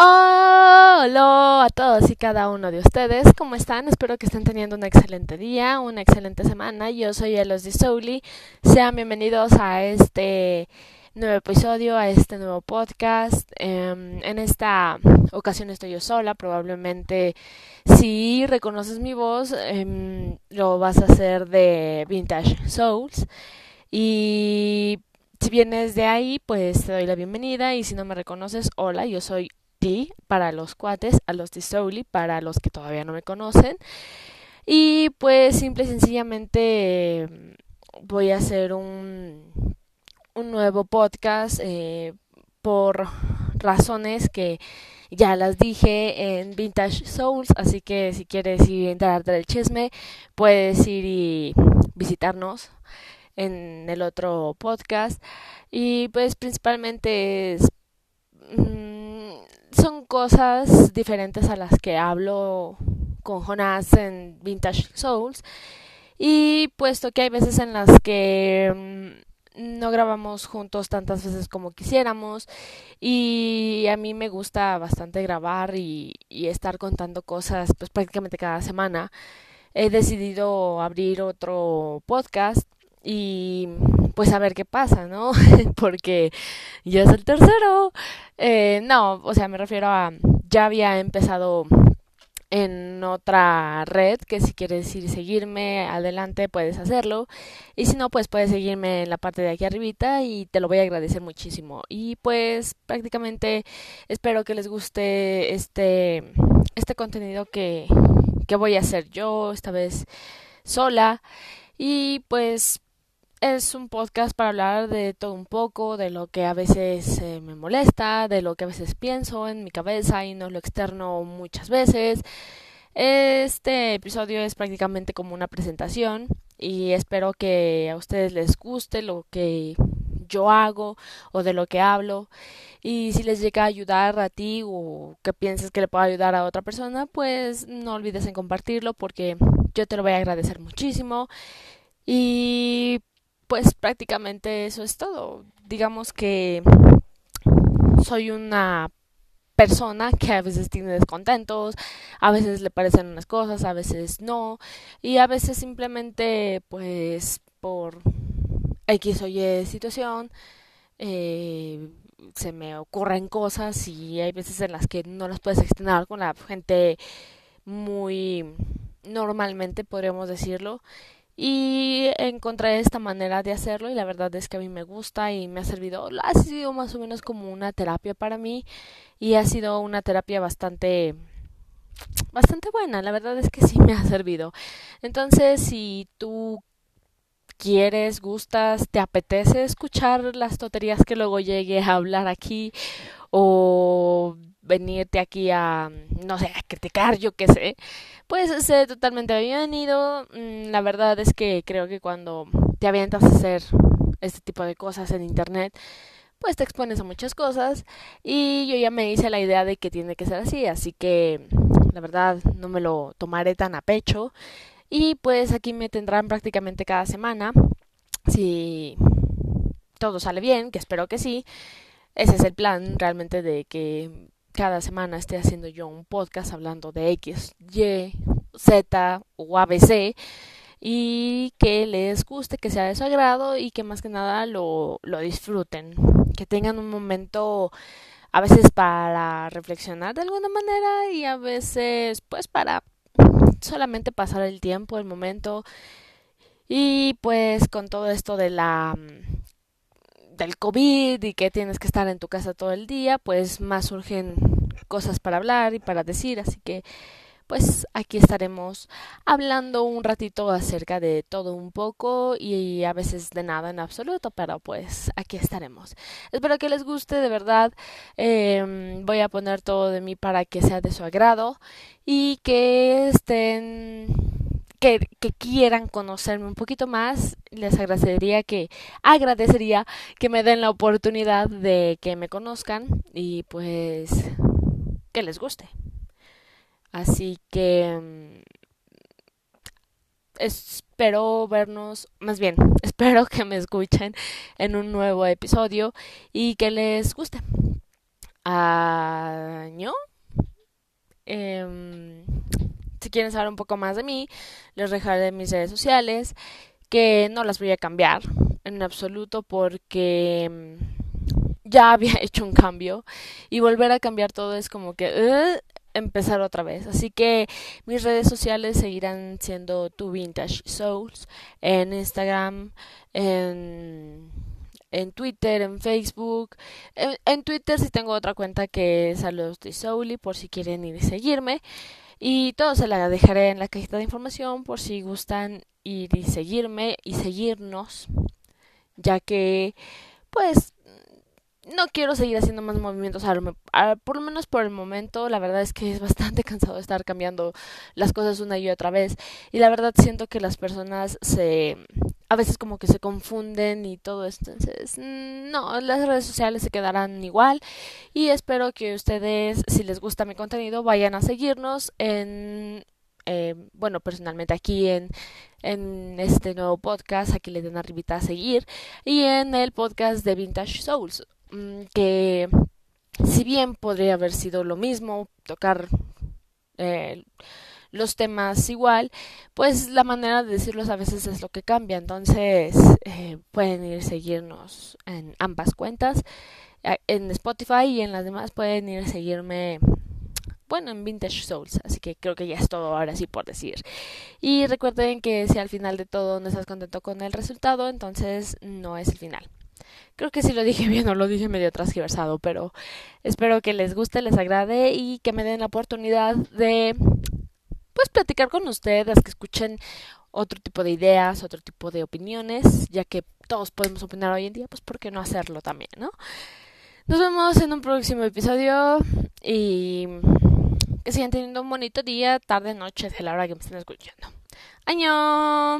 Hola a todos y cada uno de ustedes, ¿cómo están? Espero que estén teniendo un excelente día, una excelente semana. Yo soy Elos de Souli. Sean bienvenidos a este nuevo episodio, a este nuevo podcast. Em, en esta ocasión estoy yo sola, probablemente si reconoces mi voz, em, lo vas a hacer de Vintage Souls. Y si vienes de ahí, pues te doy la bienvenida y si no me reconoces, hola, yo soy Para los cuates, a los de Souli para los que todavía no me conocen. Y pues simple y sencillamente voy a hacer un, un nuevo podcast eh, por razones que ya las dije en Vintage Souls, así que si quieres ir a enterarte del chisme, puedes ir y visitarnos en el otro podcast. Y pues principalmente es... Mm, cosas diferentes a las que hablo con Jonas en Vintage Souls. Y puesto que hay veces en las que mm, no grabamos juntos tantas veces como quisiéramos y a mí me gusta bastante grabar y, y estar contando cosas pues prácticamente cada semana he decidido abrir otro podcast y pues a ver qué pasa, ¿no? Porque ya es el tercero. Eh, no, o sea, me refiero a, ya había empezado en otra red que si quieres ir seguirme adelante puedes hacerlo y si no pues puedes seguirme en la parte de aquí arribita y te lo voy a agradecer muchísimo y pues prácticamente espero que les guste este este contenido que que voy a hacer yo esta vez sola y pues es un podcast para hablar de todo un poco, de lo que a veces eh, me molesta, de lo que a veces pienso en mi cabeza y no lo externo muchas veces. Este episodio es prácticamente como una presentación y espero que a ustedes les guste lo que yo hago o de lo que hablo y si les llega a ayudar a ti o que pienses que le pueda ayudar a otra persona pues no olvides en compartirlo porque yo te lo voy a agradecer muchísimo y pues prácticamente eso es todo. Digamos que soy una persona que a veces tiene descontentos, a veces le parecen unas cosas, a veces no, y a veces simplemente pues por X o Y situación eh, se me ocurren cosas y hay veces en las que no las puedes extender con la gente muy normalmente podríamos decirlo y encontré esta manera de hacerlo y la verdad es que a mí me gusta y me ha servido, ha sido más o menos como una terapia para mí y ha sido una terapia bastante bastante buena, la verdad es que sí me ha servido. Entonces, si tú quieres, gustas, te apetece escuchar las tonterías que luego llegue a hablar aquí o venirte aquí a, no sé, a criticar, yo qué sé, pues sé totalmente bienvenido. Mm, la verdad es que creo que cuando te avientas a hacer este tipo de cosas en internet, pues te expones a muchas cosas y yo ya me hice la idea de que tiene que ser así, así que la verdad no me lo tomaré tan a pecho y pues aquí me tendrán prácticamente cada semana si todo sale bien, que espero que sí. Ese es el plan realmente de que cada semana esté haciendo yo un podcast hablando de X, Y, Z o ABC y que les guste, que sea de su agrado y que más que nada lo, lo disfruten, que tengan un momento a veces para reflexionar de alguna manera y a veces pues para solamente pasar el tiempo, el momento. Y pues con todo esto de la del COVID y que tienes que estar en tu casa todo el día, pues más surgen cosas para hablar y para decir, así que pues aquí estaremos hablando un ratito acerca de todo un poco y a veces de nada en absoluto, pero pues aquí estaremos. Espero que les guste, de verdad. Eh, voy a poner todo de mí para que sea de su agrado y que estén que, quieran conocerme un poquito más, les agradecería que agradecería que me den la oportunidad de que me conozcan y pues que les guste. Así que mm, espero vernos, más bien, espero que me escuchen en un nuevo episodio y que les guste. Año. Em, si quieren saber un poco más de mí, les dejaré mis redes sociales, que no las voy a cambiar en absoluto porque em, ya había hecho un cambio y volver a cambiar todo es como que empezar otra vez. Así que mis redes sociales seguirán siendo tu Vintage Souls en Instagram, en, en Twitter, en Facebook. En, Twitter si tengo otra cuenta que es Saludos de Souli por si quieren ir y seguirme. Y todo se la dejaré en la cajita de información por si gustan ir y seguirme y seguirnos. Ya que, pues, no quiero seguir haciendo más movimientos, por lo menos por el momento, la verdad es que es bastante cansado estar cambiando las cosas una y otra vez y la verdad siento que las personas se a veces como que se confunden y todo esto, entonces no, las redes sociales se quedarán igual y espero que ustedes, si les gusta mi contenido, vayan a seguirnos en eh, bueno, personalmente aquí en, en este nuevo podcast, aquí le den arribita a seguir, y en el podcast de Vintage Souls. Mm, que si bien podría haber sido lo mismo, tocar eh, los temas igual, pues la manera de decirlos a veces es lo que cambia. Entonces eh, pueden ir seguirnos en ambas cuentas, en Spotify y en las demás pueden ir seguirme. Bueno, en Vintage Souls, así que creo que ya es todo ahora sí por decir. Y recuerden que si al final de todo no estás contento con el resultado, entonces no es el final. Creo que sí lo dije bien o lo dije medio transgiversado, pero espero que les guste, les agrade y que me den la oportunidad de pues platicar con ustedes, que escuchen otro tipo de ideas, otro tipo de opiniones, ya que todos podemos opinar hoy en día, pues por qué no hacerlo también, ¿no? Nos vemos en un próximo episodio y que sigan teniendo un bonito día, tarde, noche, de la hora que me estén escuchando. ¡Año!